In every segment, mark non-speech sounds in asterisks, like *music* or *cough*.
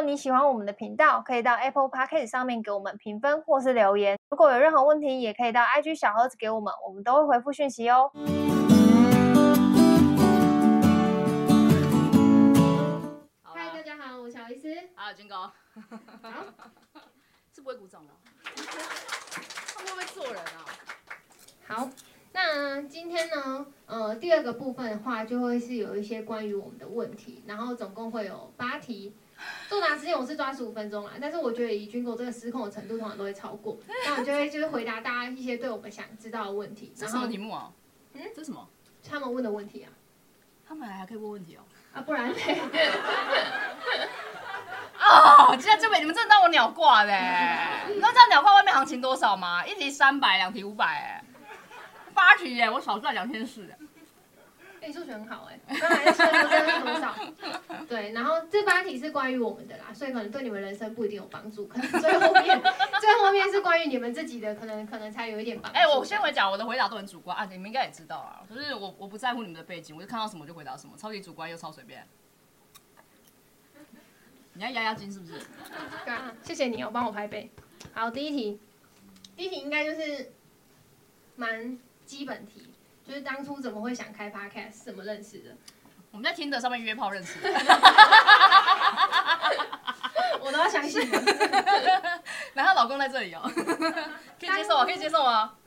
果你喜欢我们的频道，可以到 Apple Podcast 上面给我们评分或是留言。如果有任何问题，也可以到 IG 小盒子给我们，我们都会回复讯息哦。嗨，大家好，我是小医师。好，军哥。是不会鼓掌吗？*laughs* 他们会不会做人啊？好。那今天呢，呃，第二个部分的话，就会是有一些关于我们的问题，然后总共会有八题。作答时间我是抓十五分钟啊，但是我觉得以军狗这个失控的程度，通常都会超过。*laughs* 那我就会就是回答大家一些对我们想知道的问题。这什么题目啊？嗯，这是什么？他们问的问题啊。他们还还可以问问题哦。啊，不然呢？*laughs* 哦，今天这边你们真的当我鸟挂嘞？*laughs* 你知道这样鸟挂外面行情多少吗？一题三百，两题五百，哎。八题耶，我少赚两千四。哎，你数学很好哎，刚才说的真的是多少？对，然后这八题是关于我们的啦，所以可能对你们人生不一定有帮助，可能最后面最后面是关于你们自己的，可能可能才有一点帮助。哎，我先回讲，我的回答都很主观啊，你们应该也知道啊，就是我我不在乎你们的背景，我就看到什么就回答什么，超级主观又超随便。你要压压惊是不是？对啊，谢谢你哦，帮我拍背。好，第一题，第一题应该就是蛮。基本题就是当初怎么会想开 podcast，怎么认识的？我们在 Tinder 上面约炮认识的。*laughs* 我都要相信。*laughs* 然后老公在这里哦，*laughs* 可以接受啊，可以接受啊。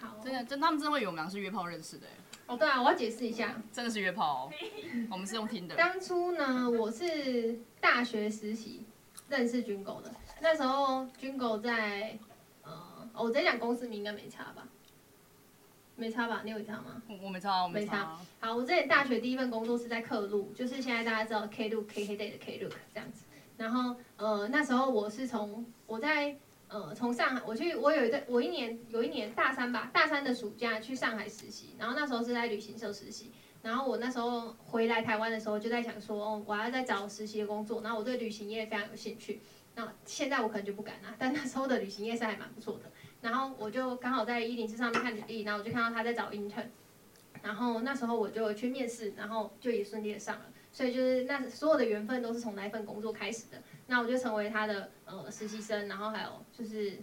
好，真的，真他们真的会以为我们俩是约炮认识的。哦，对啊，我要解释一下，真的是约炮哦。我们是用 Tinder。当初呢，我是大学实习认识军狗的，那时候军狗在。哦、我直接讲公司名应该没差吧？没差吧？你有差吗？我没差，我没差。没差。好，我之前大学第一份工作是在客路，就是现在大家知道 Klook KK Day 的 Klook 这样子。然后呃那时候我是从我在呃从上海我去我有一个我一年有一年大三吧，大三的暑假去上海实习，然后那时候是在旅行社实习。然后我那时候回来台湾的时候就在想说，哦，我要再找实习的工作，然后我对旅行业非常有兴趣。那现在我可能就不敢了，但那时候的旅行业是还蛮不错的。然后我就刚好在一零四上面看履历，然后我就看到他在找 intern，然后那时候我就去面试，然后就也顺利的上了。所以就是那所有的缘分都是从那一份工作开始的。那我就成为他的呃实习生，然后还有就是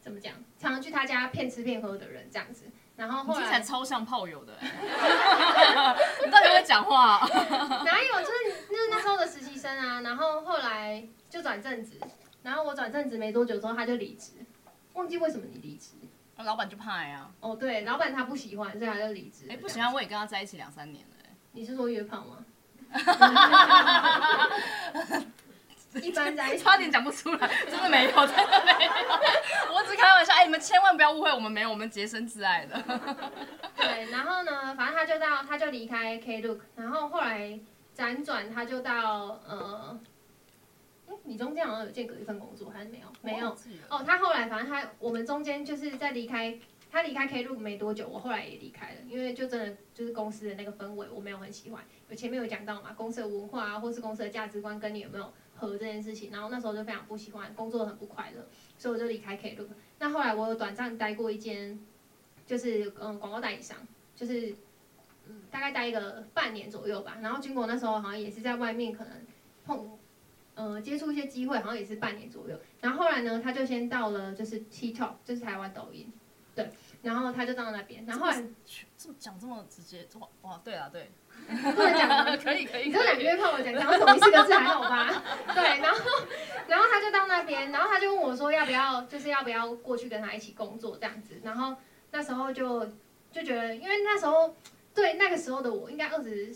怎么讲，常常去他家骗吃骗喝的人这样子。然后后来超像炮友的，*laughs* 你到底会讲话？*laughs* 哪有？就是就是那时候的实习生啊。然后后来就转正职，然后我转正职没多久之后他就离职。忘记为什么你离职？老板就怕呀。哦，对，老板他不喜欢，所以他就离职。哎，不喜欢，我也跟他在一起两三年了。你是说约炮吗？*laughs* 一般在一起，差点讲不出来，真的没有，真的没有。我只开玩笑，哎，你们千万不要误会，我们没有，我们洁身自爱的。对，然后呢，反正他就到，他就离开 Klook，然后后来辗转他就到呃。你中间好像有间隔一份工作还是没有？没有哦。他后来反正他我们中间就是在离开他离开 Klook 没多久，我后来也离开了，因为就真的就是公司的那个氛围我没有很喜欢。我前面有讲到嘛，公司的文化啊，或是公司的价值观跟你有没有合这件事情，然后那时候就非常不喜欢，工作很不快乐，所以我就离开 Klook。那后来我有短暂待过一间，就是嗯广告代理商，就是嗯大概待一个半年左右吧。然后经过那时候好像也是在外面可能碰。呃，接触一些机会，好像也是半年左右。然后后来呢，他就先到了就是 TikTok，就是台湾抖音，对。然后他就到那边。然后后来这么讲这么直接，哇哇，对啊对。不能讲可以可以。你这两个月看我讲，讲到同一四个字还好吧？对，然后然后他就到那边，然后他就问我说要不要，就是要不要过去跟他一起工作这样子。然后那时候就就觉得，因为那时候对那个时候的我应该二十。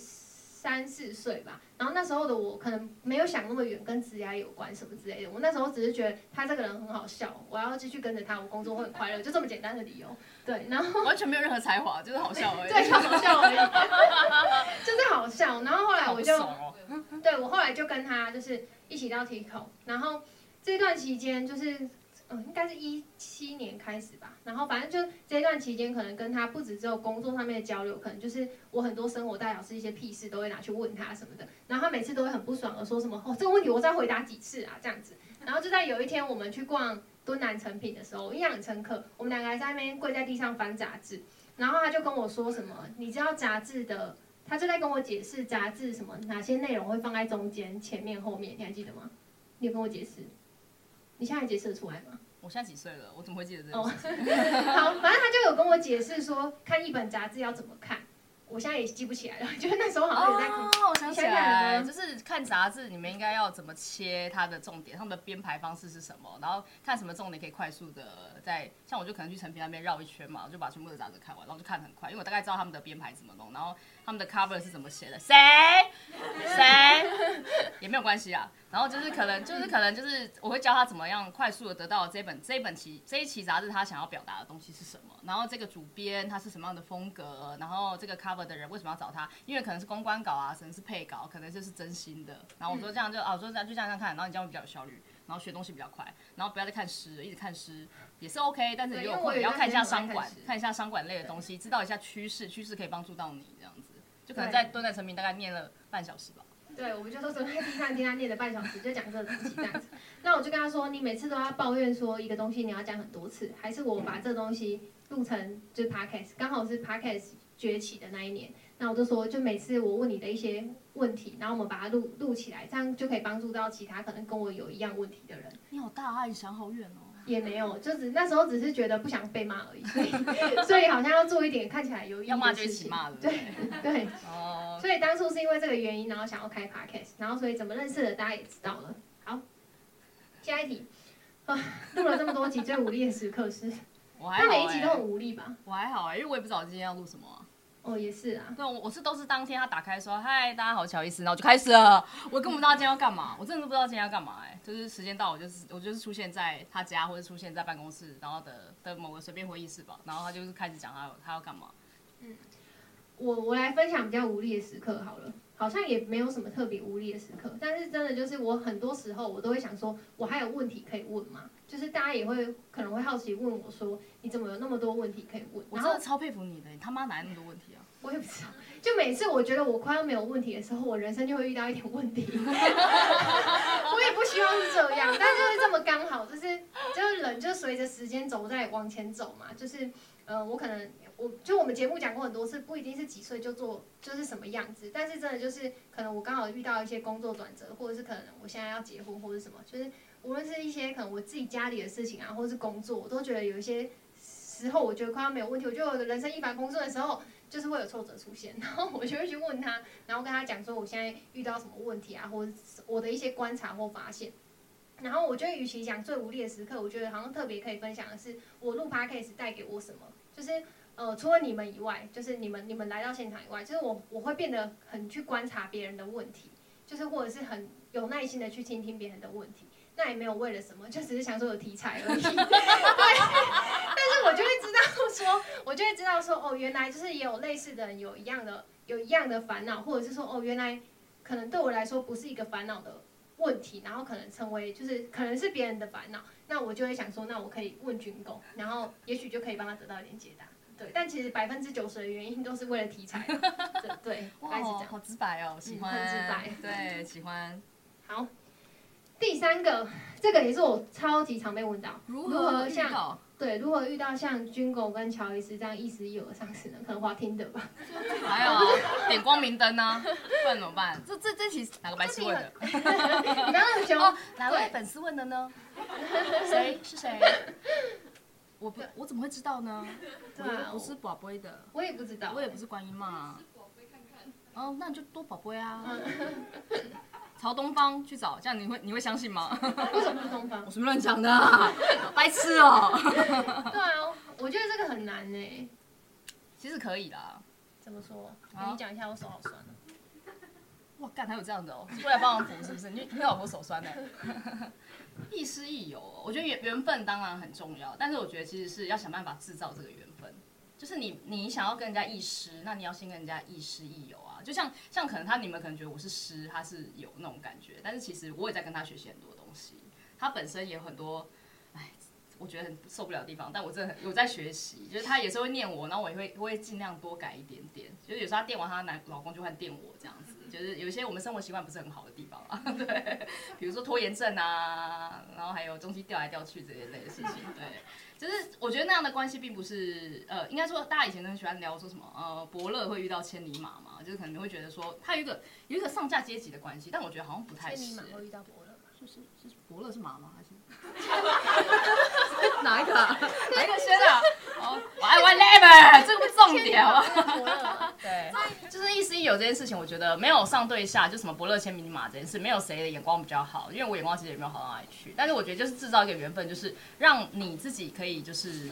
三四岁吧，然后那时候的我可能没有想那么远，跟职涯有关什么之类的。我那时候只是觉得他这个人很好笑，我要继续跟着他，我工作会很快乐，就这么简单的理由。对，然后完全没有任何才华，就是好笑而已。对，就好笑而已，*laughs* 就是好笑。然后后来我就，哦、对我后来就跟他就是一起到 TikTok，然后这段期间就是。嗯，应该是一七年开始吧。然后反正就这段期间，可能跟他不止只有工作上面的交流，可能就是我很多生活大小事一些屁事都会拿去问他什么的。然后他每次都会很不爽的说什么：“哦，这个问题我再回答几次啊？”这样子。然后就在有一天我们去逛敦南诚品的时候，我印象很深刻。我们两个还在那边跪在地上翻杂志，然后他就跟我说什么：“你知道杂志的他就在跟我解释杂志什么哪些内容会放在中间、前面、后面，你还记得吗？你有跟我解释？你现在还解释得出来吗？我现在几岁了？我怎么会记得这个？哦，*laughs* 好，反正他就有跟我解释说，看一本杂志要怎么看。我现在也记不起来了，*laughs* 就是那时候好像也在看。哦，我想起来了，就是看杂志，你们应该要怎么切它的重点，他们的编排方式是什么，然后看什么重点可以快速的在，像我就可能去成品那边绕一圈嘛，我就把全部的杂志看完，然后就看很快，因为我大概知道他们的编排怎么弄，然后他们的 cover 是怎么写的，谁？谁？也没有关系啊。然后就是可能就是可能就是我会教他怎么样快速的得到这本这一本期这一期杂志他想要表达的东西是什么，然后这个主编他是什么样的风格，然后这个 cover 的人为什么要找他，因为可能是公关稿啊，可能是配稿，可能就是真心的。然后我说这样就啊，我说这样就这样看，然后你这样会比较有效率，然后学东西比较快，然后不要再看诗，一直看诗也是 OK，但是你有空也要看一下商管，看一下商管类的东西，知道一下趋势，趋势可以帮助到你这样。子，就可能在蹲在成品大概念了半小时吧。对，我们就说蹲在地上听他念了半小时，就讲这个东西这样子。*laughs* 那我就跟他说，你每次都要抱怨说一个东西你要讲很多次，还是我把这东西录成就是 podcast，刚好是 podcast 崛起的那一年。那我就说，就每次我问你的一些问题，然后我们把它录录起来，这样就可以帮助到其他可能跟我有一样问题的人。你好大爱，想好远哦。也没有，就只那时候只是觉得不想被骂而已，所以 *laughs* 所以好像要做一点看起来有意义的事情。对对。哦。所以当初是因为这个原因，然后想要开 podcast，然后所以怎么认识的大家也知道了。好，下一题。啊，录了这么多集，最无力的时刻是？我还好、欸。每一集都很无力吧？我还好啊、欸，因为我也不知道今天要录什么、啊。哦，也是啊。对，我我是都是当天他打开说嗨，大家好，乔伊斯，然后就开始了。我根本不知道今天要干嘛，我真的都不知道今天要干嘛哎、欸。就是时间到，我就是我就是出现在他家，或者出现在办公室，然后的的某个随便会议室吧。然后他就是开始讲他他要干嘛。嗯，我我来分享比较无力的时刻好了，好像也没有什么特别无力的时刻，但是真的就是我很多时候我都会想说，我还有问题可以问吗？就是大家也会可能会好奇问我说，你怎么有那么多问题可以问？我真的超佩服你的，你他妈哪来那么多问题啊？我也不知道，就每次我觉得我快要没有问题的时候，我人生就会遇到一点问题。*laughs* 我也不希望是这样，但就是这么刚好，就是就是人就随着时间走在往前走嘛。就是呃，我可能我就我们节目讲过很多次，不一定是几岁就做就是什么样子，但是真的就是可能我刚好遇到一些工作转折，或者是可能我现在要结婚或者什么，就是无论是一些可能我自己家里的事情啊，或是工作，我都觉得有一些时候我觉得快要没有问题，我觉得我的人生一帆风顺的时候。就是会有挫折出现，*laughs* 然后我就会去问他，然后跟他讲说我现在遇到什么问题啊，或者我的一些观察或发现。然后我觉得，与其讲最无力的时刻，我觉得好像特别可以分享的是，我录 Podcast 带给我什么。就是呃，除了你们以外，就是你们你们来到现场以外，就是我我会变得很去观察别人的问题，就是或者是很有耐心的去倾听别人的问题。那也没有为了什么，就只是想说有题材而已。*laughs* 对，*laughs* 但是我就会知道说，我就会知道说，哦，原来就是也有类似的人有一样的有一样的烦恼，或者是说，哦，原来可能对我来说不是一个烦恼的问题，然后可能成为就是可能是别人的烦恼，那我就会想说，那我可以问军狗，然后也许就可以帮他得到一点解答。对，但其实百分之九十的原因都是为了题材。*laughs* 对，对，哇，好直白哦，喜欢，嗯、很直白，对，喜欢，好。第三个，这个也是我超级常被问到，如何像对如何遇到像军狗跟乔伊斯这样亦师亦友的上司呢？可能滑听的吧。还有点光明灯呢，*laughs* 不然怎么办？这这这题哪个白痴问的？你刚刚很凶，哪位粉丝问的呢？谁是谁？我不，我怎么会知道呢？对啊，我是宝贝的，我也不知道，我也不是观音嘛。哦，那你就多宝贝啊。*laughs* 朝东方去找，这样你会你会相信吗？*laughs* 为什么是东方？我什么乱讲的、啊，*laughs* 白痴哦。*laughs* 对啊，我觉得这个很难呢。其实可以啦。怎么说？跟你讲一下，我手好酸。哇，干，还有这样的哦？过来帮忙扶是不是？你你老婆手酸呢？亦师亦友，我觉得缘缘分当然很重要，但是我觉得其实是要想办法制造这个缘分。就是你你想要跟人家亦师，那你要先跟人家亦师亦友就像像可能他你们可能觉得我是师，他是有那种感觉，但是其实我也在跟他学习很多东西。他本身也有很多，哎，我觉得很受不了的地方，但我真的很有在学习，就是他也是会念我，然后我也会我会尽量多改一点点，就是有时候他电完他男老公就会电我这样子，就是有一些我们生活习惯不是很好的地方啊，*laughs* 对，比如说拖延症啊，然后还有东西掉来掉去这一类的事情，对。就是我觉得那样的关系并不是，呃，应该说大家以前都很喜欢聊说什么，呃，伯乐会遇到千里马嘛，就是可能你会觉得说他有一个有一个上下阶级的关系，但我觉得好像不太是。千里马会遇到伯乐吗？是是是，伯乐是马吗？还是？*laughs* 哪一个？哪一个先啊？哦，我爱玩 level，这个不是重点哦。对，*laughs* 就是意思一有这件事情，我觉得没有上对下，就什么伯乐签名马这件事，没有谁的眼光比较好，因为我眼光其实也没有好到哪里去。但是我觉得就是制造一个缘分，就是让你自己可以就是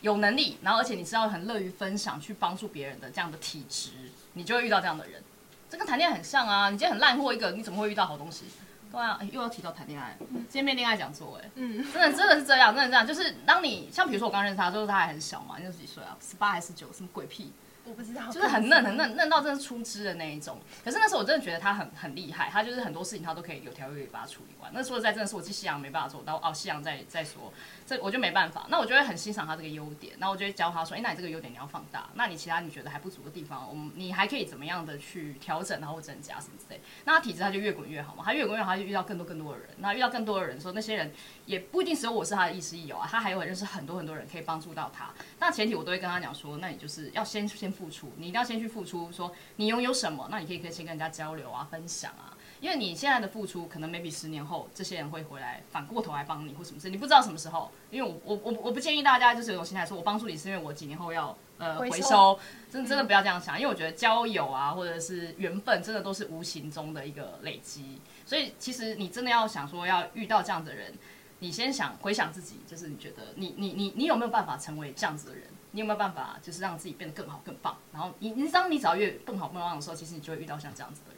有能力，然后而且你是要很乐于分享，去帮助别人的这样的体质，你就会遇到这样的人。这跟谈恋爱很像啊，你今天很烂货一个，你怎么会遇到好东西？对啊，又要提到谈恋爱，见面恋爱讲座，哎，嗯，真的真的是这样，真的这样，就是当你像比如说我刚认识他，就是他还很小嘛，你就几岁啊，十八还是十九，什么鬼屁？我不知道，就是很嫩很嫩嫩到真的是出汁的那一种。可是那时候我真的觉得他很很厉害，他就是很多事情他都可以有条有理把它处理完。那说实在，真的是我去西洋没办法做到哦，西洋再再说，这我就没办法。那我就会很欣赏他这个优点，那我就会教他说，哎、那你这个优点你要放大，那你其他你觉得还不足的地方，我们你还可以怎么样的去调整，然后增加什么之类。那他体质他就越滚越好嘛，他越滚越好，他就遇到更多更多的人，那遇到更多的人说那些人也不一定只有我是他的亦师亦友啊，他还有认识很多很多人可以帮助到他。那前提我都会跟他讲说，那你就是要先先付出，你一定要先。去付出，说你拥有什么，那你可以可以先跟人家交流啊，分享啊，因为你现在的付出，可能 maybe 十年后，这些人会回来反过头来帮你或什么事，你不知道什么时候。因为我我我我不建议大家就是有种心态说，我帮助你是因为我几年后要呃回收，真的真的不要这样想，因为我觉得交友啊或者是缘分，真的都是无形中的一个累积，所以其实你真的要想说要遇到这样的人，你先想回想自己，就是你觉得你你你你有没有办法成为这样子的人？你有没有办法，就是让自己变得更好、更棒？然后你，你当你只要越更好、更棒的时候，其实你就会遇到像这样子的人了。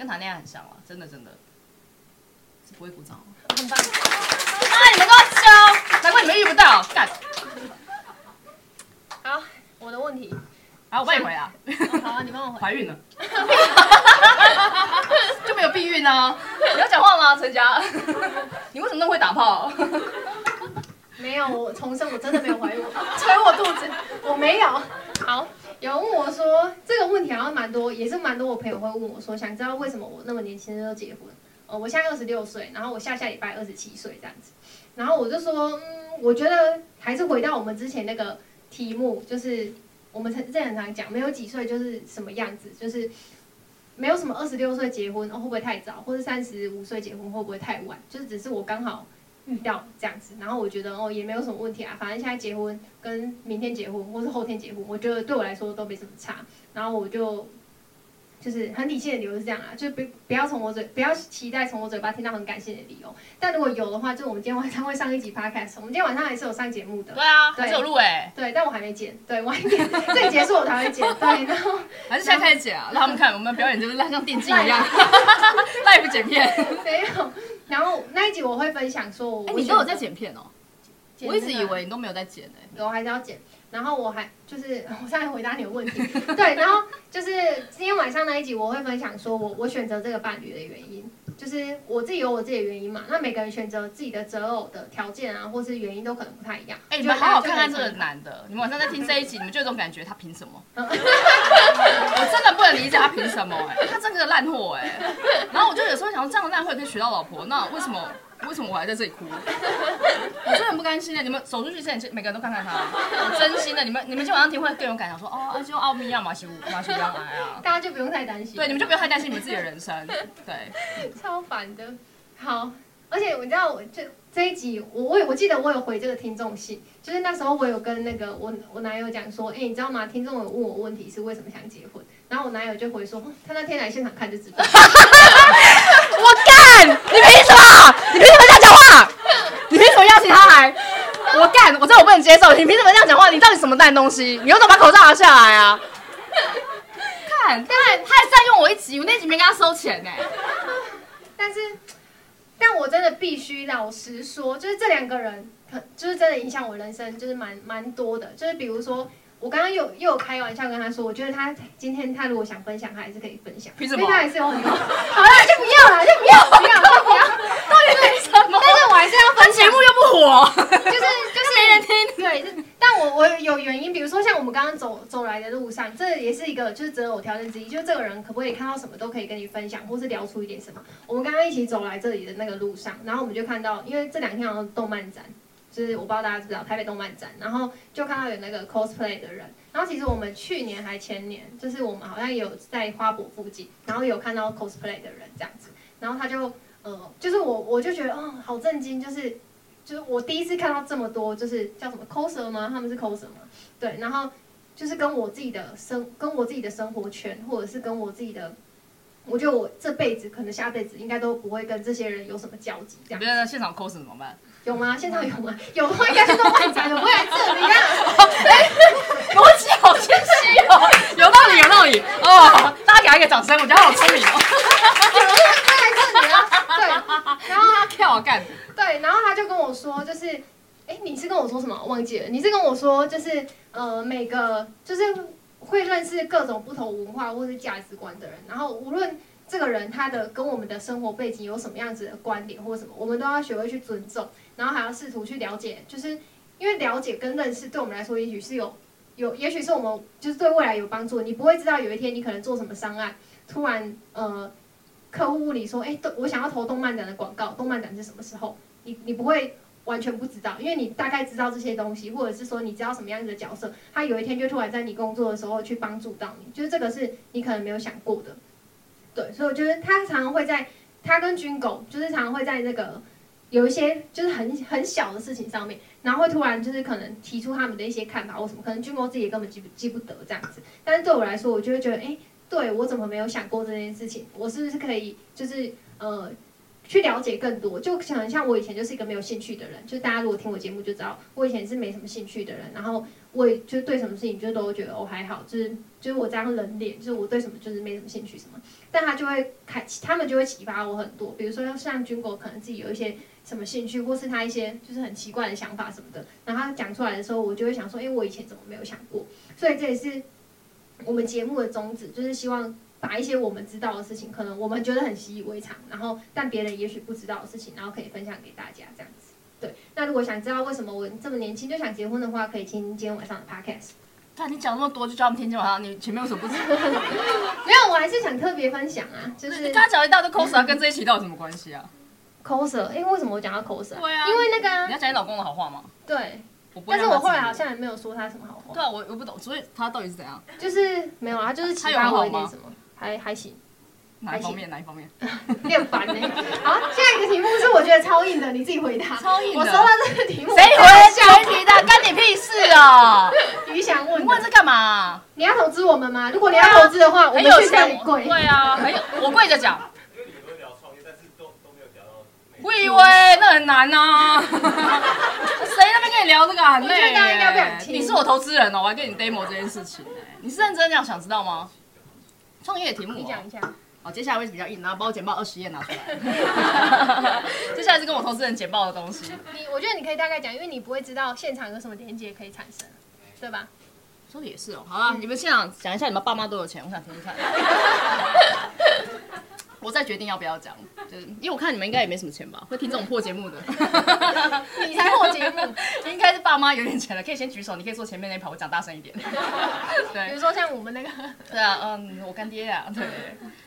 跟谈恋爱很像啊，真的，真的，是不会鼓掌。*laughs* 很棒！啊，你们都要教，难怪你们遇不到。干。好，我的问题。好，我帮你回啊。好啊，你帮我回。怀孕了。*laughs* 就没有避孕啊？你要讲话吗，陈佳？你为什么那么会打炮？没有，我重生，我真的没有怀孕，*laughs* 捶我肚子，我没有。好，有问我说这个问题好像蛮多，也是蛮多我朋友会问我说，想知道为什么我那么年轻就结婚？呃，我现在二十六岁，然后我下下礼拜二十七岁这样子，然后我就说，嗯，我觉得还是回到我们之前那个题目，就是我们之前常讲，没有几岁就是什么样子，就是没有什么二十六岁结婚，哦，会不会太早，或者三十五岁结婚会不会太晚，就是只是我刚好。遇到这样子，然后我觉得哦也没有什么问题啊，反正现在结婚跟明天结婚或是后天结婚，我觉得对我来说都没什么差。然后我就就是很理性的理由是这样啊，就不不要从我嘴不要期待从我嘴巴听到很感性的理由。但如果有的话，就我们今天晚上会上一集 podcast，我们今天晚上还是有上节目的。对啊，还是有录哎。对，但我还没剪，对，晚一点这里结束我才会剪。对，然后 *laughs* 还是现在开始剪啊，让他们看我们表演就是像电竞一样，live 剪片。*laughs* 没有。然后那一集我会分享说我，我、欸、你都有在剪片哦，我一直以为你都没有在剪呢、欸。有还是要剪。然后我还就是我现在回答你的问题，*laughs* 对，然后就是今天晚上那一集我会分享说我我选择这个伴侣的原因，就是我自己有我自己的原因嘛。那每个人选择自己的择偶的条件啊，或是原因都可能不太一样。哎、欸，你们好好看看这个男的，你们晚上在听这一集，*laughs* 你们就有种感觉，他凭什么？*laughs* 我真的不能理解他凭什么、欸？哎，他真的烂货哎。然后我就有时候想说，这样的烂货可以娶到老婆，那为什么？为什么我还在这里哭？*laughs* 我真的很不甘心的。你们走出去之前，每个人都看看他。我真心的，你们你们今晚上听会更有感想，说哦，就奥秘啊，马修马修不要来啊。大家就不用太担心。对，你们就不用太担心你们自己的人生。*laughs* 对，超烦的。好，而且你知道，我这这一集，我我我记得我有回这个听众信，就是那时候我有跟那个我我男友讲说，哎，你知道吗？听众有问我问题是为什么想结婚，然后我男友就回说，他那天来现场看就知道。*laughs* *laughs* 我干！你凭什么？你凭什么这样讲话？你凭什么邀请他来？我干！我这我不能接受。你凭什么这样讲话？你到底什么烂东西？你为什么把口罩拿下来啊？看，但是他还占用我一集，我那集没跟他收钱呢。但是，但我真的必须老实说，就是这两个人，就是真的影响我人生，就是蛮蛮多的。就是比如说。我刚刚又又有开玩笑跟他说，我觉得他今天他如果想分享，他还是可以分享。凭什么？他还是有很多。好了，*laughs* 就不要了，就不要，不要，不要。到底为什么？但是我还是要分享。节目又不火。*laughs* 就是就是没人听对，但我我有原因，比如说像我们刚刚走走来的路上，这也是一个就是择偶条件之一，就是这个人可不可以看到什么都可以跟你分享，或是聊出一点什么。我们刚刚一起走来这里的那个路上，然后我们就看到，因为这两天好像动漫展，就是我不知道大家知不知道台北动漫展，然后就看到有那个 cosplay 的人，然后其实我们去年还前年，就是我们好像有在花博附近，然后有看到 cosplay 的人这样子，然后他就呃，就是我我就觉得哦，好震惊，就是。就是我第一次看到这么多，就是叫什么 coser 吗？他们是 coser 吗？对，然后就是跟我自己的生，跟我自己的生活圈，或者是跟我自己的，我觉得我这辈子可能下辈子应该都不会跟这些人有什么交集。这样，别人现场 coser 怎么办？有吗？现场有吗？有的话应该是动漫展，有不会来这里啊？*laughs* 逻辑好清晰哦，有道理，有道理哦！大家给他一个掌声，我觉得好聪明哦。有的话应该来这里啊？对，然后他跳干。对，然后他就跟我说，就是，哎，你是跟我说什么？我忘记了。你是跟我说，就是，呃，每个就是会认识各种不同文化或是价值观的人，然后无论这个人他的跟我们的生活背景有什么样子的观点或什么，我们都要学会去尊重，然后还要试图去了解，就是因为了解跟认识对我们来说，也许是有有，也许是我们就是对未来有帮助。你不会知道有一天你可能做什么商案，突然呃，客户问你说，哎，我想要投动漫展的广告，动漫展是什么时候？你你不会完全不知道，因为你大概知道这些东西，或者是说你知道什么样子的角色，他有一天就突然在你工作的时候去帮助到你，就是这个是你可能没有想过的，对，所以我觉得他常常会在他跟军狗就是常常会在那个有一些就是很很小的事情上面，然后会突然就是可能提出他们的一些看法或什么，可能军狗自己也根本记不记不得这样子，但是对我来说，我就会觉得，哎，对我怎么没有想过这件事情？我是不是可以就是呃。去了解更多，就想像我以前就是一个没有兴趣的人，就大家如果听我节目就知道，我以前是没什么兴趣的人，然后我也就对什么事情就都觉得我、哦、还好，就是就是我这样冷脸，就是我对什么就是没什么兴趣什么，但他就会开，他们就会启发我很多，比如说像军国可能自己有一些什么兴趣，或是他一些就是很奇怪的想法什么的，然后他讲出来的时候，我就会想说，哎，我以前怎么没有想过？所以这也是我们节目的宗旨，就是希望。把一些我们知道的事情，可能我们觉得很习以为常，然后但别人也许不知道的事情，然后可以分享给大家这样子。对，那如果想知道为什么我这么年轻就想结婚的话，可以听今天晚上的 podcast。那你讲那么多，就叫他们听今天晚上。你前面为什么不知道？没有，我还是想特别分享啊，就是你刚刚讲一大堆 coser，跟这一期到底有什么关系啊？coser，因为为什么我讲到 coser？对啊，因为那个、啊、你要讲你老公的好话吗？对。但是我后来好像也没有说他什么好话。对啊，我我不懂，所以他到底是怎样？就是没有啊，就是启发我一点什么，还还行。哪一方面？哪一方面？*laughs* 你很烦呢。好，下一个题目是我觉得超硬的，你自己回答。超硬的。我收到这个题目。谁回？谁提的？干你屁事啊！你想问？问这干嘛？你要投资我们吗？如果你要投资的话，我们去跪。对啊，很有，我跪着讲。因为你们会聊创业，但是都都没有我以为那很难呐。*laughs* 谁那边跟你聊这个很累？大家应该不想听。你是我投资人哦，我还跟你 demo 这件事情。你是认真这样想知道吗？创业题目，你讲一下。好，接下来会是比较硬，然后把我简报二十页拿出来。*laughs* 接下来是跟我投资人简报的东西。你，我觉得你可以大概讲，因为你不会知道现场有什么连接可以产生，对吧？说的也是哦。好啊，嗯、你们现场讲一下，你们爸妈都有钱，我想听听看。*laughs* 我再决定要不要讲，*laughs* 就是因为我看你们应该也没什么钱吧，会听这种破节目的。*laughs* 你才破节目，应该是爸妈有点钱了，可以先举手，你可以坐前面那排，我讲大声一点。*laughs* 对，比如说像我们那个。对啊，嗯，我干爹啊，对。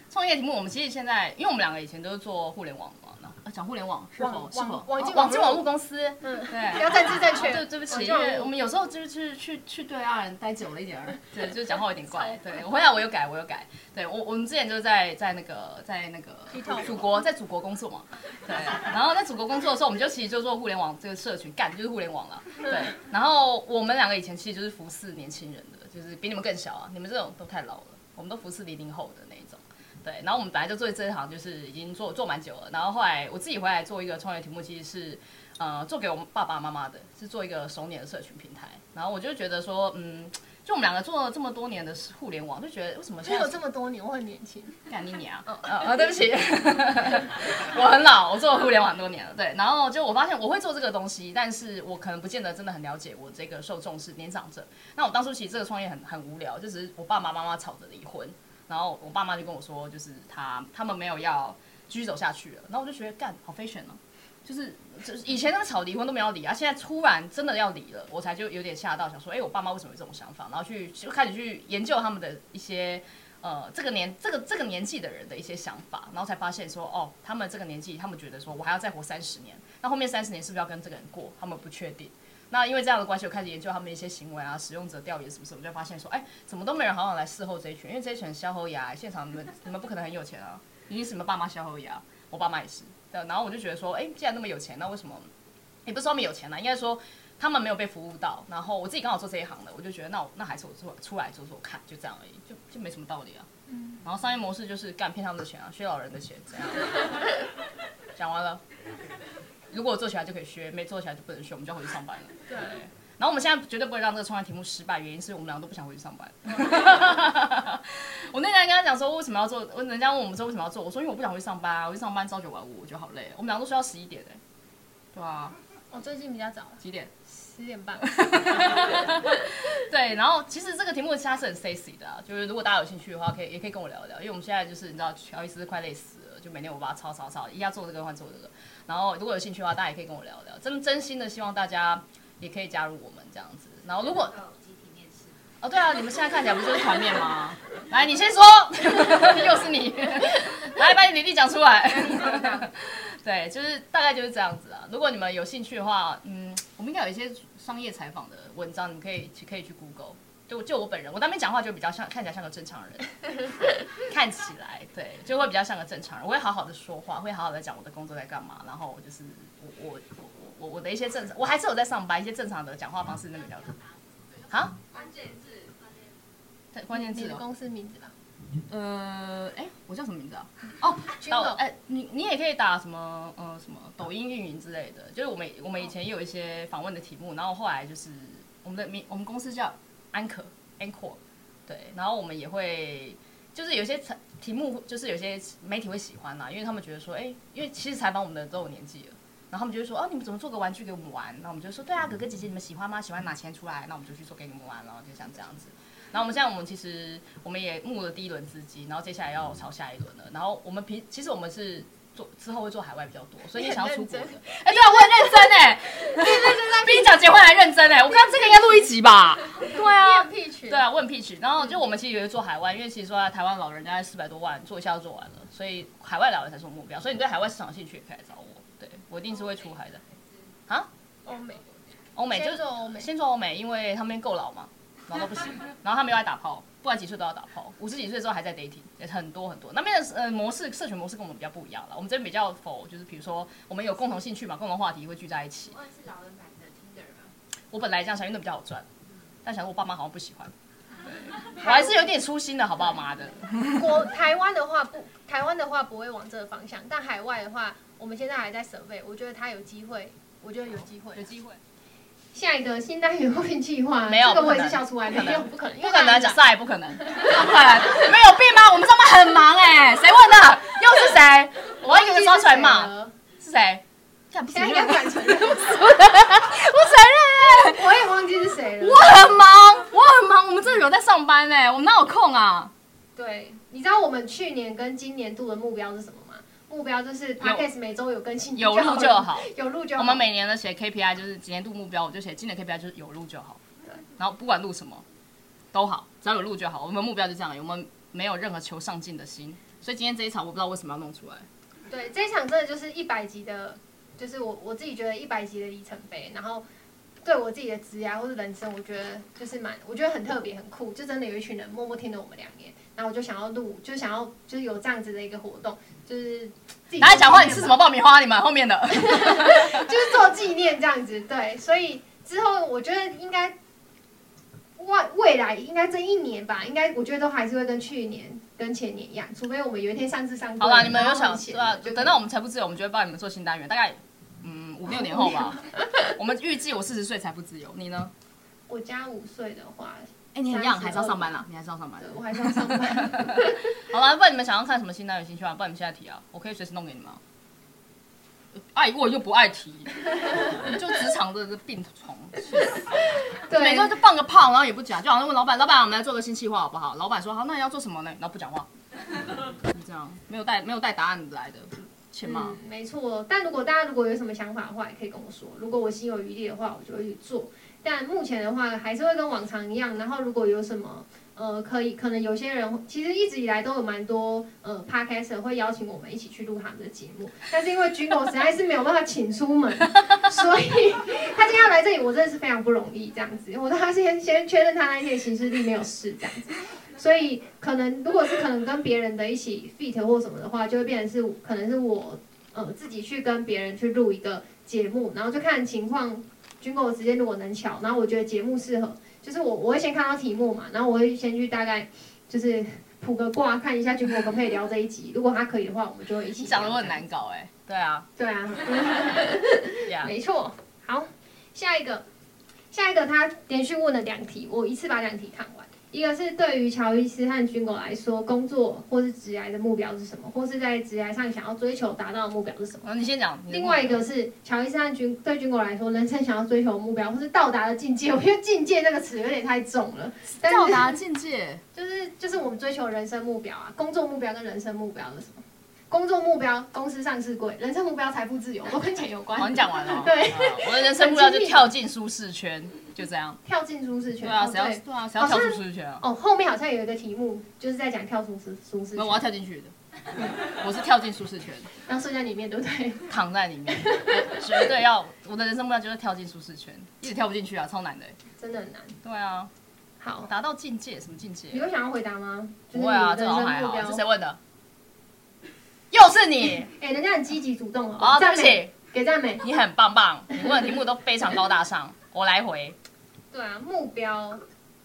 创业题目，我们其实现在，因为我们两个以前都是做互联网嘛，那讲互联网是否是否网际网际网络公司？嗯，对，不要政治正确。对，对不起，因为我们有时候就是去去对岸待久了一点儿，*laughs* 对，就是讲话有点怪。对，我回来我有改，我有改。对我，我们之前就是在在那个在那个祖国在祖国工作嘛，对。*laughs* 然后在祖国工作的时候，我们就其实就做互联网这个社群，干就是互联网了。对。*laughs* 然后我们两个以前其实就是服侍年轻人的，就是比你们更小啊，你们这种都太老了，我们都服侍零零后的。对，然后我们本来就做这一行，就是已经做做蛮久了。然后后来我自己回来做一个创业题目，其实是，呃，做给我们爸爸妈妈的，是做一个熟年的社群平台。然后我就觉得说，嗯，就我们两个做了这么多年的互联网，就觉得为什么现在有这么多年，我很年轻，*laughs* 干你娘！啊啊，对不起，*laughs* 我很老，我做了互联网很多年了。对，然后就我发现我会做这个东西，但是我可能不见得真的很了解我这个受众是年长者。那我当初其实这个创业很很无聊，就只是我爸爸妈妈吵着离婚。然后我爸妈就跟我说，就是他他们没有要继续走下去了。然后我就觉得干好 fashion 哦，就是就是以前那个吵离婚都没有离啊，现在突然真的要离了，我才就有点吓到，想说，哎、我爸妈为什么有这种想法？然后去就开始去研究他们的一些呃这个年这个这个年纪的人的一些想法，然后才发现说，哦，他们这个年纪，他们觉得说我还要再活三十年，那后面三十年是不是要跟这个人过？他们不确定。那因为这样的关系，我开始研究他们的一些行为啊，使用者调研什么什么，我就发现说，哎、欸，怎么都没人好好来伺候这一群？因为这一群消喉牙，现场你们你们不可能很有钱啊，一定是你们爸妈消喉牙，我爸妈也是。对，然后我就觉得说，哎、欸，既然那么有钱，那为什么？也不是说他们有钱啦，应该说他们没有被服务到。然后我自己刚好做这一行的，我就觉得那我那还是我做出来做做看，就这样而已，就就没什么道理啊。嗯。然后商业模式就是干骗他们的钱啊，削老人的钱，这样。*laughs* 讲完了。如果我做起来就可以学，没做起来就不能学，我们就要回去上班了。对。然后我们现在绝对不会让这个创业题目失败，原因是我们两个都不想回去上班。*laughs* 我那天跟他讲说为什么要做，人家问我们说为什么要做，我说因为我不想回去上班啊，我去上班朝九晚五，我觉得好累。我们两个都睡到十一点哎。对啊。我最近比较早。几点？十点半。*laughs* 对，然后其实这个题目其实是很 sexy 的啊，就是如果大家有兴趣的话，可以也可以跟我聊一聊，因为我们现在就是你知道乔伊斯快累死了，就每天我把他抄抄抄，一下做这个换做这个。然后如果有兴趣的话，大家也可以跟我聊聊，真真心的希望大家也可以加入我们这样子。然后如果哦对啊，你们现在看起来不就是团面吗？*laughs* 来，你先说，*laughs* 又是你，*laughs* 来把你履历讲出来。对，就是大概就是这样子啊。如果你们有兴趣的话，嗯，我们应该有一些商业采访的文章，你们可以去可以去 Google。就就我本人，我当面讲话就比较像，看起来像个正常人，*laughs* 看起来对，就会比较像个正常人。我会好好的说话，会好好的讲我的工作在干嘛，然后就是我我我我我的一些正常，我还是有在上班，一些正常的讲话方式那比较多。啊？关键字，关键字，关键字，你的公司名字吧。呃，哎，我叫什么名字啊？哦，导，哎，你你也可以打什么呃什么抖音运营之类的，就是我们我们以前也有一些访问的题目，然后后来就是我们的名，我们公司叫。安可，Anchor，对，然后我们也会，就是有些题目，就是有些媒体会喜欢呐，因为他们觉得说，哎，因为其实采访我们的都有年纪了，然后他们就会说，哦，你们怎么做个玩具给我们玩？那我们就说，对啊，哥哥姐姐你们喜欢吗？喜欢拿钱出来，那我们就去做给你们玩，然后就像这样子。然后我们现在我们其实我们也募了第一轮资金，然后接下来要朝下一轮了。然后我们平其实我们是。做之后会做海外比较多，所以你想要出国的。哎，对啊，我很认真 *laughs* 哎，认真比你讲结婚还认真哎。我看这个应该录一集吧？*laughs* 对啊，对啊，问 pitch。然后就我们其实以为做海外，因为其实说在台湾老人家四百多万做一下就做完了，所以海外老人才是我目标。所以你对海外市场有兴趣也可以来找我，对我一定是会出海的。啊？欧美，欧美就是先做欧美，因为他们够老嘛，老到不行，然后他们又爱打炮。不管几岁都要打炮，五十几岁之后还在 dating，也很多很多。那边的呃模式，社群模式跟我们比较不一样了。我们这边比较否，就是比如说我们有共同兴趣嘛，共同话题会聚在一起。是老人版的 Tinder 吗？我本来这样想，因为那比较好赚，但想说我爸妈好像不喜欢。*laughs* 我还是有点粗心的，好不好？妈的。我台湾的话不，台湾的话不会往这个方向，但海外的话，我们现在还在准备。我觉得他有机会，我觉得有机会，有机会。下一个新单元会计划，没有，这个我也是笑出来，没有，不可能，不可能，讲也不可能，不可能，没有病吗？我们上班很忙哎，谁问的？又是谁？我要一个人刷出来骂，是谁？现在应该不敢承认，我承认哎，我也忘记是谁了。我很忙，我很忙，我们真的有在上班哎，我们哪有空啊？对，你知道我们去年跟今年度的目标是什么？目标就是 Podcast 每周有更新，有录就好，有录就好。我们每年的写 KPI 就是几年度目标，我就写今年 KPI 就是有录就好。对，然后不管录什么都好，只要有录就好。我们目标就这样，我们没有任何求上进的心。所以今天这一场我不知道为什么要弄出来。对，这一场真的就是一百集的，就是我我自己觉得一百集的里程碑。然后对我自己的职业或是人生，我觉得就是蛮，我觉得很特别很酷。就真的有一群人默默听了我们两年，然后我就想要录，就想要就是有这样子的一个活动。就是拿来讲话，你吃什么爆米花？你们后面的 *laughs* *laughs* 就是做纪念这样子。对，所以之后我觉得应该未未来应该这一年吧，应该我觉得都还是会跟去年跟前年一样，除非我们有一天上次上好了，你们有想对吧？就等到我们财富自由，我们就会帮你们做新单元，大概嗯五六年后吧。我们预计我四十岁才不自由，你呢？我加五岁的话。哎，你很样，还是要上班啦？你还是要上班？我还是要上班。*laughs* 好了，不然你们想要看什么新单元、兴趣啊？不然你们现在提啊，我可以随时弄给你们。爱过又不爱提，就职场的这病虫。*laughs* 对，每周就放个炮，然后也不讲，就好像问老板：“老板，我们来做个新计划好不好？”老板说：“好，那你要做什么呢？”然后不讲话，就这样，没有带没有带答案来的。嗯，没错。但如果大家如果有什么想法的话，也可以跟我说。如果我心有余力的话，我就会去做。但目前的话，还是会跟往常一样。然后如果有什么。呃，可以，可能有些人其实一直以来都有蛮多呃 Podcaster 会邀请我们一起去录他们的节目，但是因为 Jingle 实在是没有办法请出门，*laughs* 所以他今天要来这里，我真的是非常不容易这样子。我他先先确认他那一天行事历没有事这样子，所以可能如果是可能跟别人的一起 fit 或什么的话，就会变成是可能是我呃自己去跟别人去录一个节目，然后就看情况，Jingle 的时间如果能巧，然后我觉得节目适合。就是我，我会先看到题目嘛，然后我会先去大概就是卜个卦，看一下君博可不可以聊这一集。如果他可以的话，我们就一起。讲的很难搞哎、欸，对啊，对啊，*laughs* Yeah. 没错。好，下一个，下一个他连续问了两题，我一次把两题看完。一个是对于乔伊斯和军狗来说，工作或是职涯的目标是什么，或是在职涯上想要追求达到的目标是什么？啊、你先讲。另外一个是乔伊斯和军对军狗来说，人生想要追求的目标或是到达的境界，我觉得“境界”这个词有点太重了。到达境界 *laughs* 就是就是我们追求人生目标啊，工作目标跟人生目标是什么？工作目标公司上市柜，人生目标财富自由，都跟钱有关。好，你讲完了。*laughs* 对、啊，我的人生目标就跳进舒适圈。就这样，跳进舒适圈。对啊，谁要对啊，谁要跳出舒适圈啊？哦，后面好像有一个题目，就是在讲跳出舒舒适圈。那我要跳进去的，我是跳进舒适圈，*laughs* 然后睡在里面，对不对？*laughs* 躺在里面，绝对要。我的人生目标就是跳进舒适圈，一直跳不进去啊，超难的。真的很难。对啊。好，达到境界，什么境界？你有想要回答吗？不会啊，这好像还好。是谁问的？又是你。*laughs* 哎，人家很积极主动哦。好，对不起，给赞美。你很棒棒，你问的题目都非常高大上，我来回。对啊，目标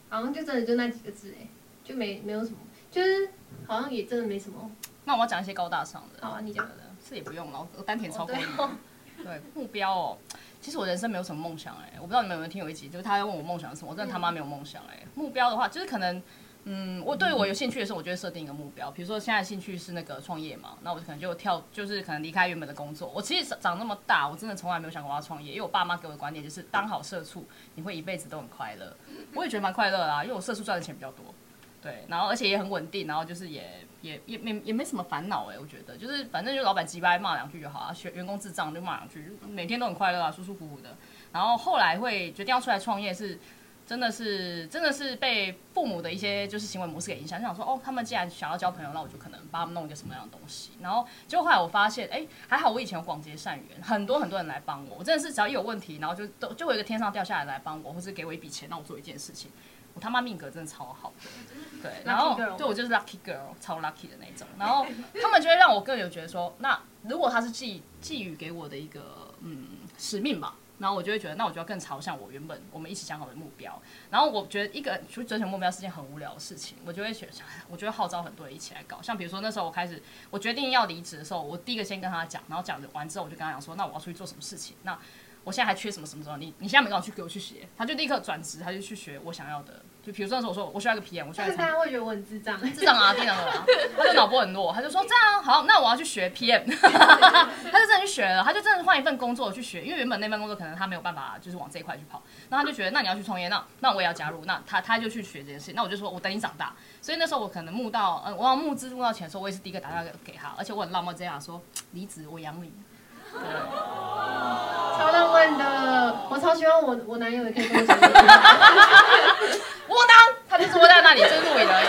好像就真的就那几个字哎，就没没有什么，就是好像也真的没什么。那我要讲一些高大上的。好啊，你讲的。这也不用了，我丹田超过你。哦对，对，目标哦，其实我人生没有什么梦想哎，我不知道你们有没有听有一集，就是他要问我梦想是什么，我真的他妈没有梦想哎。目标的话，就是可能。嗯，我对我有兴趣的时候，我就会设定一个目标。比如说现在兴趣是那个创业嘛，那我可能就跳，就是可能离开原本的工作。我其实长那么大，我真的从来没有想过要创业，因为我爸妈给我的观点就是当好社畜，你会一辈子都很快乐。我也觉得蛮快乐啦，因为我社畜赚的钱比较多，对，然后而且也很稳定，然后就是也也也没也没什么烦恼哎，我觉得就是反正就老板鸡掰骂两句就好啊，学员工智障就骂两句，每天都很快乐啊，舒舒服服的。然后后来会决定要出来创业是。真的是，真的是被父母的一些就是行为模式给影响，就想说哦，他们既然想要交朋友，那我就可能帮他们弄一个什么样的东西。然后结果后来我发现，哎，还好我以前有广结善缘，很多很多人来帮我。我真的是只要一有问题，然后就都就会有一个天上掉下来来帮我，或是给我一笔钱让我做一件事情。我他妈命格真的超好的，对，然后对我就是 lucky girl，超 lucky 的那种。然后他们就会让我更有觉得说，那如果他是寄寄予给我的一个嗯使命吧。然后我就会觉得，那我就要更朝向我原本我们一起想好的目标。然后我觉得一个去追求目标是件很无聊的事情，我就会选，我就会号召很多人一起来搞。像比如说那时候我开始，我决定要离职的时候，我第一个先跟他讲，然后讲完之后，我就跟他讲说，那我要出去做什么事情？那我现在还缺什么什么什么？你你现在没空去给我去学，他就立刻转职，他就去学我想要的。就比如说那时候我说我需要一个 PM，我需要一个。大家会觉得我很智障，*laughs* 智障啊，电脑啊，他就脑波很弱，他就说这样好，那我要去学 PM，*laughs* 他就真的去学了，他就真的换一份工作去学，因为原本那份工作可能他没有办法就是往这一块去跑，那他就觉得那你要去创业，那那我也要加入，那他他就去学这件事，那我就说我等你长大，所以那时候我可能募到，嗯，我要募资募到钱的时候，我也是第一个打电话给他，而且我很浪漫这样说，*tsk* 离职我养你。超浪漫的，我超希望我我男友也可以跟我讲。窝囊，他就是窝在那里，就是录影而已。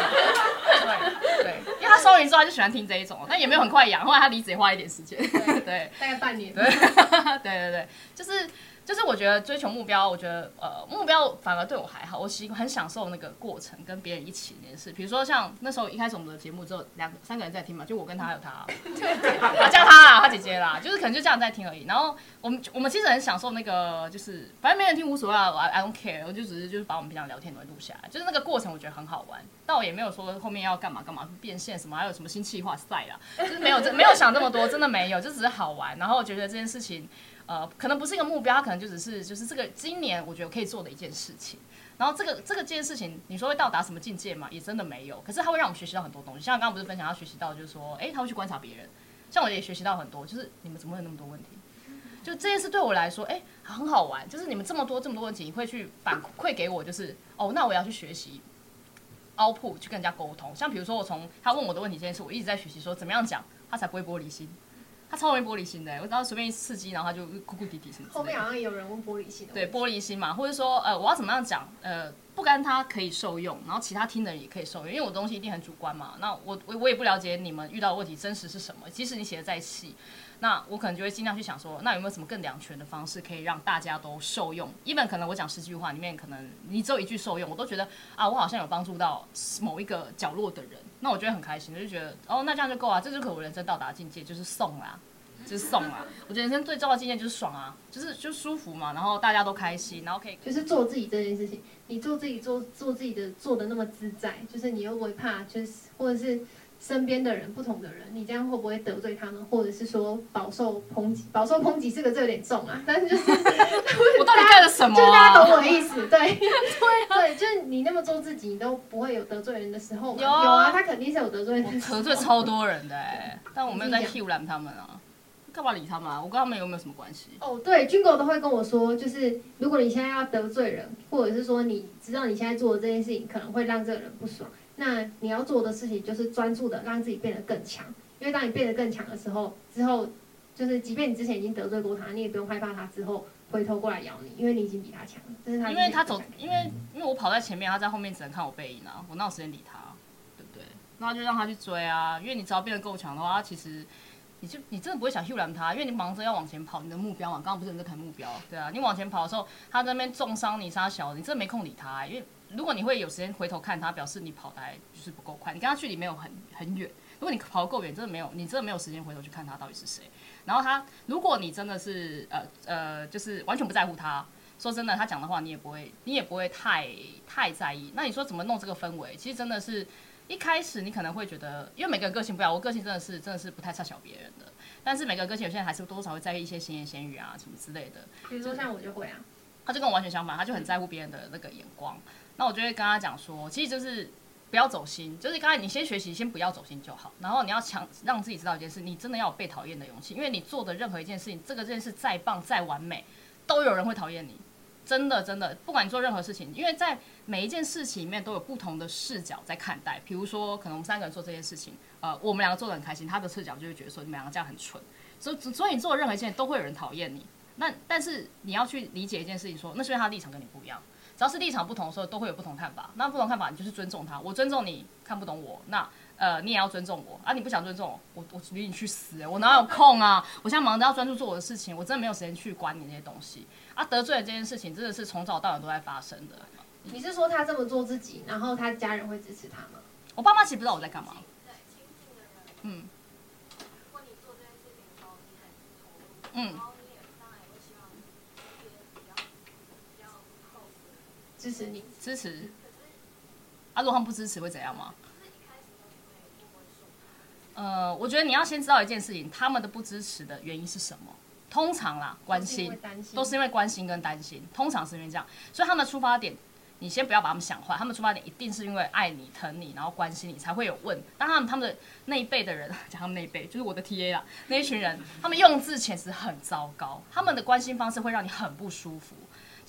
对对，因为他收银之后他就喜欢听这一种，但也没有很快养，后来他离职也花一点时间。对，对大概半年。对对对对，就是。就是我觉得追求目标，我觉得呃目标反而对我还好，我喜很享受那个过程，跟别人一起那件事。比如说像那时候一开始我们的节目之后，两三个人在听嘛，就我跟他还有他，他叫他啦，他姐姐啦，就是可能就这样在听而已。然后我们我们其实很享受那个，就是反正没人听无所谓啊，I don't care，我就只是就是把我们平常聊天都录下来，就是那个过程我觉得很好玩。但我也没有说后面要干嘛干嘛变现什么，还有什么新企划赛啦，就是没有没有想这么多，真的没有，就只是好玩。然后我觉得这件事情。呃，可能不是一个目标，可能就只是就是这个今年我觉得可以做的一件事情。然后这个这个这件事情，你说会到达什么境界嘛？也真的没有。可是它会让我们学习到很多东西。像刚刚不是分享他学习到，就是说，诶，他会去观察别人。像我也学习到很多，就是你们怎么会有那么多问题？就这件事对我来说，诶，很好玩。就是你们这么多这么多问题，你会去反馈给我，就是哦，那我要去学习凹铺去跟人家沟通。像比如说，我从他问我的问题这件事，我一直在学习说怎么样讲，他才不会玻璃心。他超容易玻璃心的，我只要随便一刺激，然后他就哭哭啼啼什么。后面好像有人问玻璃心的。对，玻璃心嘛，或者说呃，我要怎么样讲？呃，不甘他可以受用，然后其他听的人也可以受用，因为我东西一定很主观嘛。那我我我也不了解你们遇到的问题真实是什么，即使你写的再细。那我可能就会尽量去想说，那有没有什么更两全的方式，可以让大家都受用？even 可能我讲十句话里面，可能你只有一句受用，我都觉得啊，我好像有帮助到某一个角落的人，那我觉得很开心，就觉得哦，那这样就够啊，这就可我人生到达境界，就是送啦，就是送啦。*laughs* 我觉得人生最重要的境界就是爽啊，就是就舒服嘛，然后大家都开心，然后可以就是做自己这件事情，你做自己做做自己的做的那么自在，就是你又不会怕，就是或者是。身边的人，不同的人，你这样会不会得罪他们，或者是说饱受抨击？饱受抨击这个字有点重啊，*laughs* 但是就是我到底干了什么？就是大家懂我的意思，对 *laughs* 对对，就是你那么做自己，你都不会有得罪人的时候。有有啊，他肯定是有得罪人，得罪超多人的哎，但我没有在 Q 拦他们啊，干嘛理他们啊？我跟他们有没有什么关系？哦，对，军狗都会跟我说，就是如果你现在要得罪人，或者是说你知道你现在做的这件事情可能会让这个人不爽。那你要做的事情就是专注的让自己变得更强，因为当你变得更强的时候，之后就是即便你之前已经得罪过他，你也不用害怕他之后回头过来咬你，因为你已经比他强了。这是他，因为他走，因为因为我跑在前面，他在后面只能看我背影啊，我哪有时间理他，对不对？那就让他去追啊，因为你只要变得够强的话，其实你就你真的不会想阻拦他，因为你忙着要往前跑，你的目标嘛，刚刚不是你在谈目标，对啊，你往前跑的时候，他在那边重伤你杀小，你真的没空理他，因为。如果你会有时间回头看他，表示你跑的还就是不够快，你跟他距离没有很很远。如果你跑得够远，真的没有，你真的没有时间回头去看他到底是谁。然后他，如果你真的是呃呃，就是完全不在乎他，说真的，他讲的话你也不会，你也不会太太在意。那你说怎么弄这个氛围？其实真的是一开始你可能会觉得，因为每个人个性不一样，我个性真的是真的是不太差小别人的。但是每个人个性有些人还是多少少会在意一些闲言闲语啊什么之类的。比如说像我就会啊，他就跟我完全相反，他就很在乎别人的那个眼光。那我就会跟他讲说，其实就是不要走心，就是刚才你先学习，先不要走心就好。然后你要强让自己知道一件事，你真的要有被讨厌的勇气，因为你做的任何一件事情，这个件事再棒再完美，都有人会讨厌你。真的真的，不管你做任何事情，因为在每一件事情里面都有不同的视角在看待。比如说，可能我们三个人做这件事情，呃，我们两个做的很开心，他的视角就会觉得说你们两个这样很蠢。所以所以你做任何一件都会有人讨厌你。那但是你要去理解一件事情说，说那是因为他的立场跟你不一样。只要是立场不同的时候，都会有不同看法。那不同看法，你就是尊重他。我尊重你看不懂我，那呃，你也要尊重我啊。你不想尊重我，我我理你去死！我哪有空啊？我现在忙着要专注做我的事情，我真的没有时间去管你那些东西啊。得罪了这件事情，真的是从早到晚都在发生的。你是说他这么做自己，然后他家人会支持他吗？我爸妈其实不知道我在干嘛。嗯。嗯。支持你，支持。啊，如果他们不支持会怎样吗？呃，我觉得你要先知道一件事情，他们的不支持的原因是什么？通常啦，关心，都是因为关心跟担心，通常是因为这样。所以他们的出发点，你先不要把他们想坏，他们出发点一定是因为爱你、疼你，然后关心你才会有问。当他们他们的那一辈的人，讲他们那一辈，就是我的 TA 啦，那一群人，他们用字遣词很糟糕，他们的关心方式会让你很不舒服。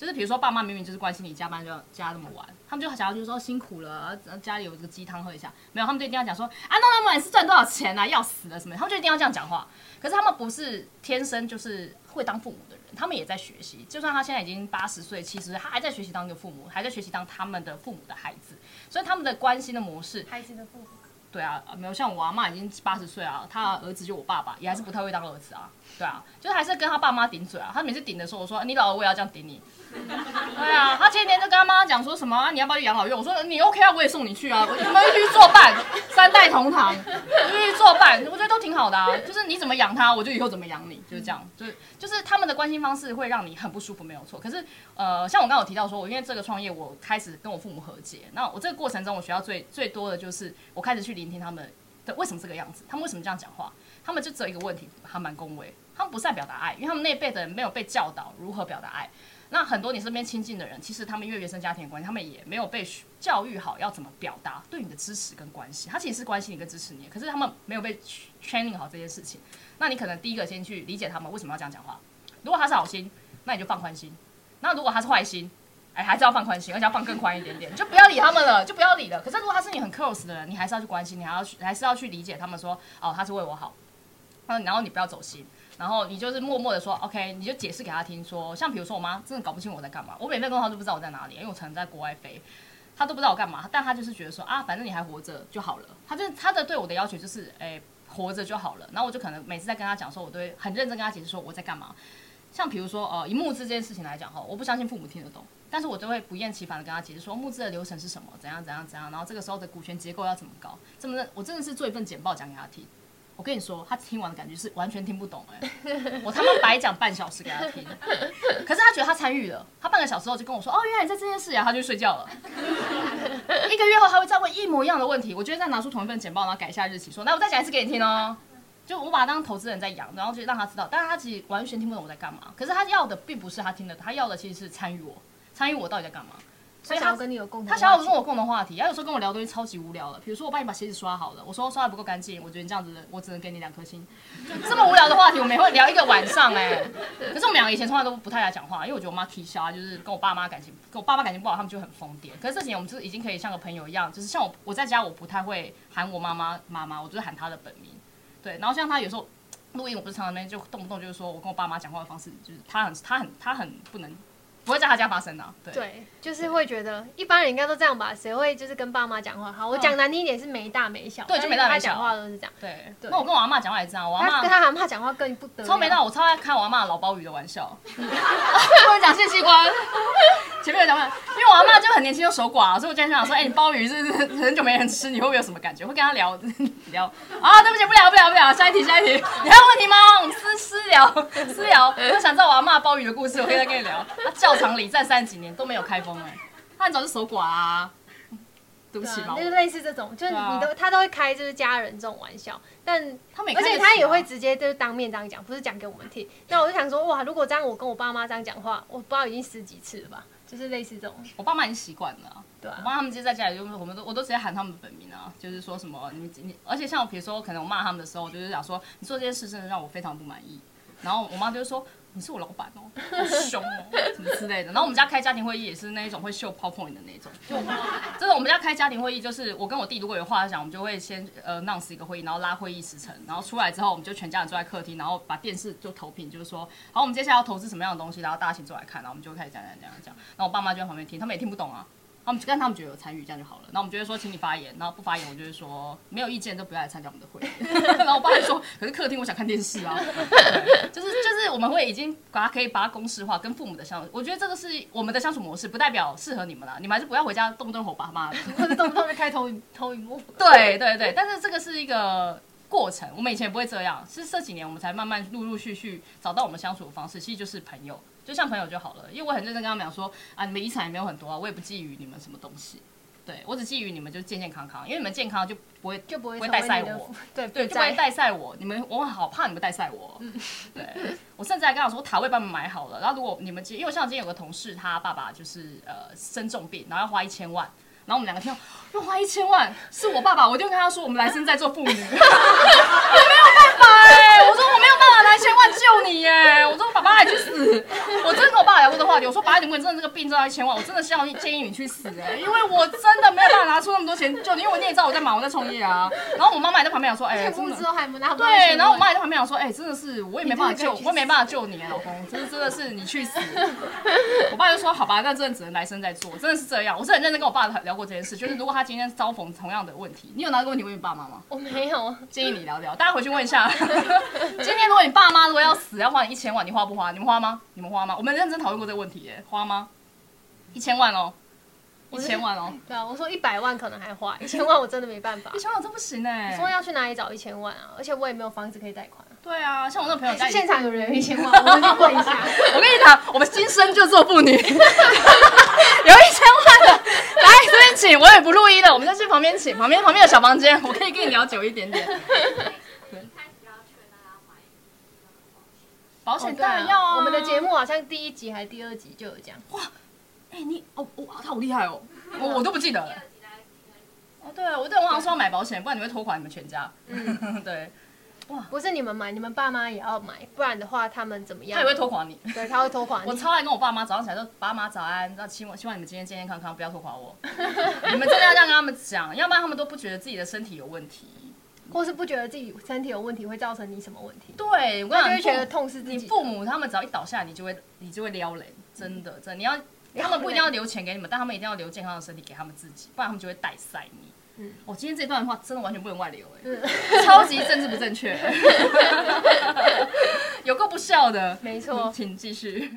就是比如说，爸妈明明就是关心你加班就要加那么晚，他们就想要就是说辛苦了，家里有这个鸡汤喝一下，没有，他们就一定要讲说啊，那他们是赚多少钱啊，要死了什么？他们就一定要这样讲话。可是他们不是天生就是会当父母的人，他们也在学习。就算他现在已经八十岁、七十岁，他还在学习当一个父母，还在学习当他们的父母的孩子。所以他们的关心的模式，孩子的父母。对啊，没有像我阿妈已经八十岁啊，他儿子就我爸爸，也还是不太会当儿子啊。对啊，就是还是跟他爸妈顶嘴啊。他每次顶的时候，我说你老了我也要这样顶你。*laughs* 对啊，他前天就跟他妈妈讲说什么、啊，你要不要去养老院？我说你 OK 啊，我也送你去啊，我们一起去作伴，三代同堂，一起去作伴，我觉得都挺好的啊。就是你怎么养他，我就以后怎么养你，就是这样。就是就是他们的关心方式会让你很不舒服，没有错。可是呃，像我刚刚有提到说，我因为这个创业，我开始跟我父母和解。那我这个过程中，我学到最最多的就是我开始去聆听他们的为什么这个样子，他们为什么这样讲话，他们就只有一个问题，还蛮恭维，他们不是在表达爱，因为他们那辈的人没有被教导如何表达爱。那很多你身边亲近的人，其实他们因为原生家庭的关系，他们也没有被教育好要怎么表达对你的支持跟关心。他其实是关心你跟支持你，可是他们没有被 training 好这件事情。那你可能第一个先去理解他们为什么要这样讲话。如果他是好心，那你就放宽心；那如果他是坏心，哎，还是要放宽心，而且要放更宽一点点，就不要理他们了，就不要理了。可是如果他是你很 close 的人，你还是要去关心，你还要去还是要去理解他们说，哦，他是为我好。他说然后你不要走心，然后你就是默默的说 OK，你就解释给他听说，像比如说我妈真的搞不清我在干嘛，我每次跟他都不知道我在哪里，因为我常在国外飞，他都不知道我干嘛，但他就是觉得说啊，反正你还活着就好了，他就他的对我的要求就是哎。活着就好了，然后我就可能每次在跟他讲说，我都会很认真跟他解释说我在干嘛。像比如说，呃，以募资这件事情来讲哈，我不相信父母听得懂，但是我都会不厌其烦的跟他解释说募资的流程是什么，怎样怎样怎样，然后这个时候的股权结构要怎么搞，这么的，我真的是做一份简报讲给他听。我跟你说，他听完的感觉是完全听不懂哎、我他妈白讲半小时给他听，可是他觉得他参与了，他半个小时后就跟我说，哦，原来你在这件事呀，他就睡觉了。一个月后他会再问一模一样的问题，我就会再拿出同一份简报，然后改一下日期，说，那我再讲一次给你听哦。就我把他当投资人在养，然后就让他知道，但是他其实完全听不懂我在干嘛。可是他要的并不是他听的，他要的其实是参与我，参与我到底在干嘛。所以他，跟你有共同，他想要跟我共同话题。他有时候跟我聊东西超级无聊的，比如说我帮你把鞋子刷好了，我说刷的不够干净，我觉得你这样子，我只能给你两颗星。这么无聊的话题，我们也会聊一个晚上哎、欸。可是我们两个以前从来都不太爱讲话，因为我觉得我妈气消啊，就是跟我爸妈感情，跟我爸妈感情不好，他们就很疯癫。可是这几年我们就是已经可以像个朋友一样，就是像我我在家我不太会喊我妈妈妈妈，我就是喊她的本名。对，然后像她有时候录音，我不是常常那边就动不动就是说我跟我爸妈讲话的方式，就是她很她很她很不能。不会在他家发生的、啊，对，对，就是会觉得一般人应该都这样吧？谁会就是跟爸妈讲话？好，我讲难听一点是没大没小，对，就没大没小，讲话都是这样。对，对那我跟我阿妈讲话也是这样，我阿妈跟他阿妈讲话更不得。超没大，我超爱开我阿妈老鲍鱼的玩笑。*laughs* *laughs* 我讲性器官，前面有讲过，因为我阿妈就很年轻就守寡，所以我今天想说，哎、欸，你鲍鱼是很久没人吃，你会不会有什么感觉？会跟他聊聊啊？对不起，不聊不聊不聊，下一题下一题，你还有问题吗？我们私私聊私聊，我想知道我阿妈鲍鱼的故事，我可以再跟你聊。他教堂里站三十。几年都没有开封哎、欸，他很早就守寡啊。对不起嘛，就是类似这种，就是你都、啊、他都会开就是家人这种玩笑，但他而且他也会直接就是当面这样讲，不是讲给我们听。那我就想说，哇，如果这样我跟我爸妈这样讲话，我不知道已经十几次了吧，就是类似这种。我爸妈已经习惯了，对、啊，我妈他们直接在家里就我们都我都直接喊他们的本名啊，就是说什么你你，而且像我比如说可能我骂他们的时候，我就是想说你做这件事真的让我非常不满意，然后我妈就说。你是我老板哦，好凶哦，什么之类的。然后我们家开家庭会议也是那一种会秀 PowerPoint 的那种，就就是我们家开家庭会议，就是我跟我弟如果有话要讲，我们就会先呃 announce 一个会议，然后拉会议时程，然后出来之后我们就全家人坐在客厅，然后把电视就投屏，就是说好，我们接下来要投资什么样的东西，然后大家请坐来看，然后我们就开始讲讲讲讲讲。然后我爸妈就在旁边听，他们也听不懂啊。他们但他们觉得有参与，这样就好了。然后我们就会说，请你发言，然后不发言，我就会说没有意见，就不要来参加我们的会议。*laughs* 然后我爸就说，可是客厅我想看电视啊。就是就是我们会已经把它可以把它公式化，跟父母的相处，我觉得这个是我们的相处模式，不代表适合你们啦。你们还是不要回家动不动吼爸妈，或者动不动就开投影投影幕。对对对，但是这个是一个过程，我们以前也不会这样，是这几年我们才慢慢陆陆续续找到我们相处的方式，其实就是朋友。就像朋友就好了，因为我很认真跟他们讲说啊，你们遗产也没有很多啊，我也不觊觎你们什么东西，对，我只觊觎你们就健健康康，因为你们健康就不会就不会带赛我，对 *laughs* 对，就不会带赛我，你们我好怕你们带赛我，嗯、对，我甚至还跟他说我塔位帮你们买好了，然后如果你们因为像今天有个同事，他爸爸就是呃生重病，然后要花一千万。然后我们两个听到要花一千万，是我爸爸，我就跟他说，我们来生在做父母。*laughs* 我没有办法说我没有办法拿一千万救你哎、欸，我说爸爸还去死，我真的跟我爸聊过这个话题，我说爸，你如果真的这个病真的要一千万，我真的是要建议你去死哎、欸，因为我真的没有办法拿出那么多钱救你，因为我你也知道我在忙，我在创业啊。然后我妈妈也在旁边讲说，哎、欸，*laughs* 真的，对，然后我妈也在旁边讲说，哎、欸，真的是我也没办法救，我也没办法救你、欸，老公，真的真的是你去死。我爸就说，好吧，那真的只能来生再做，真的是这样，我是很认真跟我爸聊。过这件事，就是如果他今天遭逢同样的问题，你有拿这个问题问你爸妈吗？我没有，*laughs* 建议你聊聊。大家回去问一下，*laughs* 今天如果你爸妈如果要死，要花你一千万，你花不花？你们花吗？你们花吗？我们认真讨论过这个问题耶，花吗？一千万哦，一千万哦。对啊，我说一百万可能还花，一千万我真的没办法。一千万真不行哎。你说要去哪里找一千万啊？而且我也没有房子可以贷款。对啊，像我那个朋友在现场有人有一千万，我们去问一下。*laughs* 我跟你讲，我们今生就做妇女，*laughs* 有一千万的。来这边请，我也不录音了，我们就去旁边请，旁边旁边有小房间，我可以跟你聊久一点点。保险当然要啊！我们的节目好像第一集还是第二集就有讲。哇，哎你哦哇，他好厉害哦，*laughs* 我我都不记得了。哦对，我对我好像说要买保险，不然你会拖垮你们全家。嗯，*laughs* 对。哇，不是你们买，你们爸妈也要买，不然的话他们怎么样？他也会拖垮你。*laughs* 对，他会拖垮你。我超爱跟我爸妈早上起来说：“爸妈早安，那希望希望你们今天健健康康，不要拖垮我。”你们真的要这样跟他们讲，要不然他们都不觉得自己的身体有问题。或是不觉得自己身体有问题会造成你什么问题。对，我就会觉得痛是自己。你父母他们只要一倒下，你就会你就会撩人，真的真的。你要他们不一定要留钱给你们，但他们一定要留健康的身体给他们自己，不然他们就会带塞你。嗯，我今天这段话真的完全不能外流哎、欸，嗯、超级政治不正确，*laughs* 有够不孝的。没错，请继续。